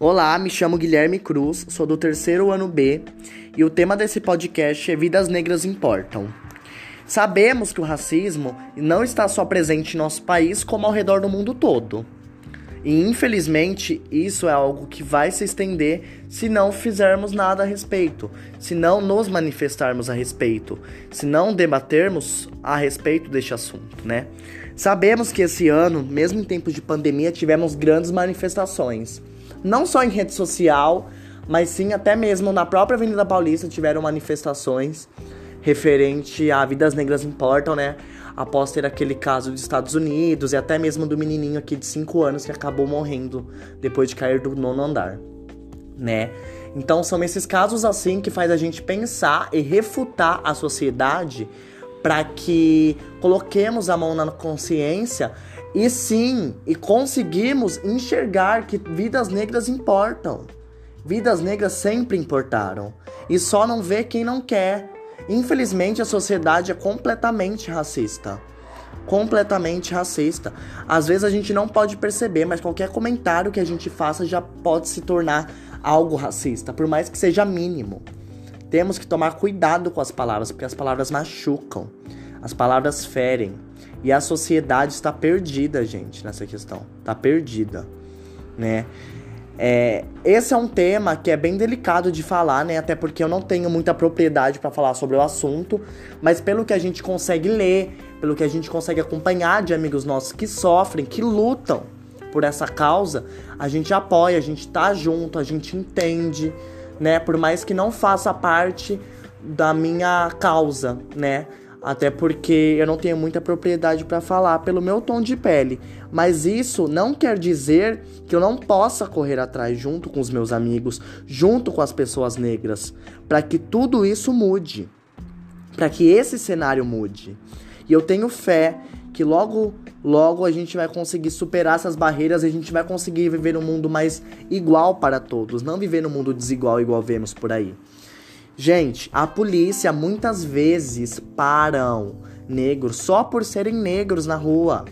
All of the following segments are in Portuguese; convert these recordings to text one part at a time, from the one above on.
Olá, me chamo Guilherme Cruz, sou do terceiro ano B e o tema desse podcast é Vidas Negras Importam. Sabemos que o racismo não está só presente em nosso país, como ao redor do mundo todo. E infelizmente isso é algo que vai se estender se não fizermos nada a respeito, se não nos manifestarmos a respeito, se não debatermos a respeito deste assunto, né? Sabemos que esse ano, mesmo em tempos de pandemia, tivemos grandes manifestações. Não só em rede social, mas sim até mesmo na própria Avenida Paulista tiveram manifestações referente a Vidas Negras Importam, né? após ter aquele caso dos Estados Unidos e até mesmo do menininho aqui de 5 anos que acabou morrendo depois de cair do nono andar, né? Então são esses casos assim que faz a gente pensar e refutar a sociedade para que coloquemos a mão na consciência e sim, e conseguimos enxergar que vidas negras importam. Vidas negras sempre importaram. E só não vê quem não quer. Infelizmente, a sociedade é completamente racista. Completamente racista. Às vezes a gente não pode perceber, mas qualquer comentário que a gente faça já pode se tornar algo racista, por mais que seja mínimo. Temos que tomar cuidado com as palavras, porque as palavras machucam, as palavras ferem. E a sociedade está perdida, gente, nessa questão. Está perdida, né? É, esse é um tema que é bem delicado de falar, né? Até porque eu não tenho muita propriedade para falar sobre o assunto, mas pelo que a gente consegue ler, pelo que a gente consegue acompanhar de amigos nossos que sofrem, que lutam por essa causa, a gente apoia, a gente tá junto, a gente entende, né? Por mais que não faça parte da minha causa, né? Até porque eu não tenho muita propriedade para falar pelo meu tom de pele. Mas isso não quer dizer que eu não possa correr atrás junto com os meus amigos, junto com as pessoas negras, para que tudo isso mude. Para que esse cenário mude. E eu tenho fé que logo, logo a gente vai conseguir superar essas barreiras e a gente vai conseguir viver um mundo mais igual para todos, não viver num mundo desigual igual vemos por aí. Gente, a polícia muitas vezes param negros só por serem negros na rua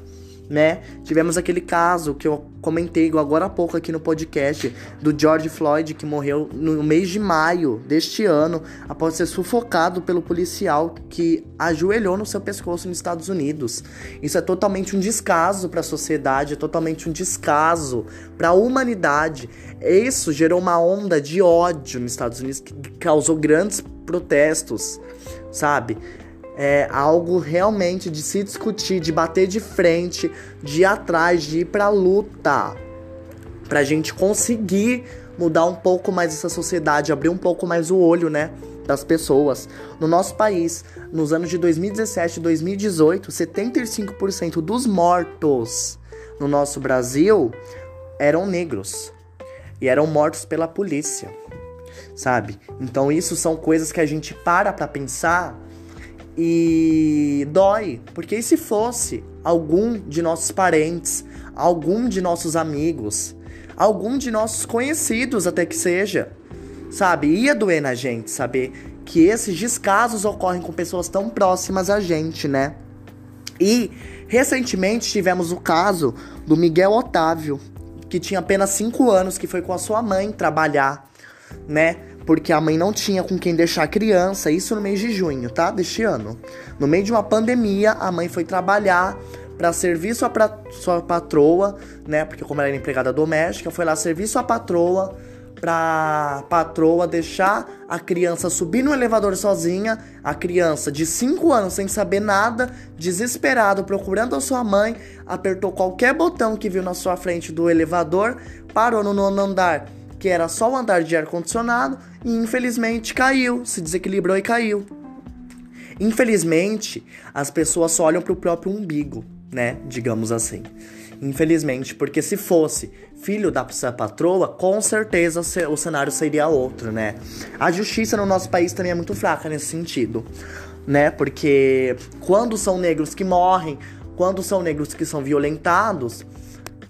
né? Tivemos aquele caso que eu comentei agora há pouco aqui no podcast do George Floyd que morreu no mês de maio deste ano após ser sufocado pelo policial que ajoelhou no seu pescoço nos Estados Unidos. Isso é totalmente um descaso para a sociedade, é totalmente um descaso para a humanidade. Isso gerou uma onda de ódio nos Estados Unidos que causou grandes protestos, sabe? É algo realmente de se discutir, de bater de frente, de ir atrás, de ir pra luta. Pra gente conseguir mudar um pouco mais essa sociedade, abrir um pouco mais o olho, né? Das pessoas. No nosso país, nos anos de 2017 e 2018, 75% dos mortos no nosso Brasil eram negros. E eram mortos pela polícia. Sabe? Então, isso são coisas que a gente para pra pensar e dói, porque e se fosse algum de nossos parentes, algum de nossos amigos, algum de nossos conhecidos até que seja, sabe? Ia doer na gente saber que esses descasos ocorrem com pessoas tão próximas a gente, né? E recentemente tivemos o caso do Miguel Otávio, que tinha apenas 5 anos, que foi com a sua mãe trabalhar, né? Porque a mãe não tinha com quem deixar a criança, isso no mês de junho, tá? Deste ano. No meio de uma pandemia, a mãe foi trabalhar para servir sua, pra, sua patroa, né? Porque como ela era empregada doméstica, foi lá servir sua patroa pra patroa deixar a criança subir no elevador sozinha, a criança de 5 anos sem saber nada, desesperado, procurando a sua mãe, apertou qualquer botão que viu na sua frente do elevador, parou no nono andar que era só o andar de ar-condicionado, e infelizmente caiu, se desequilibrou e caiu. Infelizmente, as pessoas só olham para o próprio umbigo, né? Digamos assim. Infelizmente, porque se fosse filho da patroa, com certeza o cenário seria outro, né? A justiça no nosso país também é muito fraca nesse sentido, né? Porque quando são negros que morrem, quando são negros que são violentados,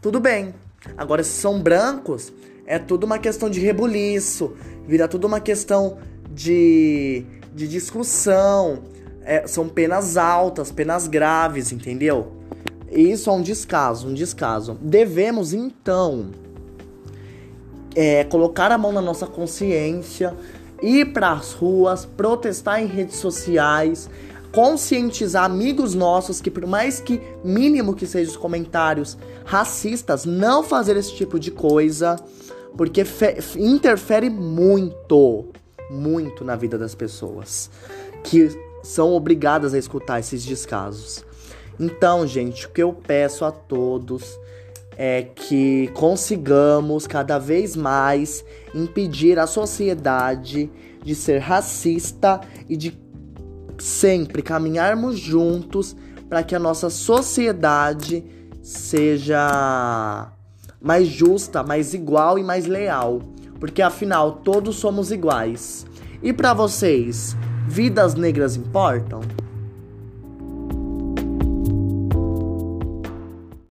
tudo bem. Agora, se são brancos, é tudo uma questão de rebuliço, vira tudo uma questão de, de discussão. É, são penas altas, penas graves, entendeu? Isso é um descaso, um descaso. Devemos então é, colocar a mão na nossa consciência, ir para as ruas, protestar em redes sociais, conscientizar amigos nossos que por mais que mínimo que sejam os comentários racistas, não fazer esse tipo de coisa, porque interfere muito, muito na vida das pessoas que são obrigadas a escutar esses descasos. Então, gente, o que eu peço a todos é que consigamos cada vez mais impedir a sociedade de ser racista e de sempre caminharmos juntos para que a nossa sociedade seja mais justa, mais igual e mais leal, porque afinal todos somos iguais. E para vocês, vidas negras importam?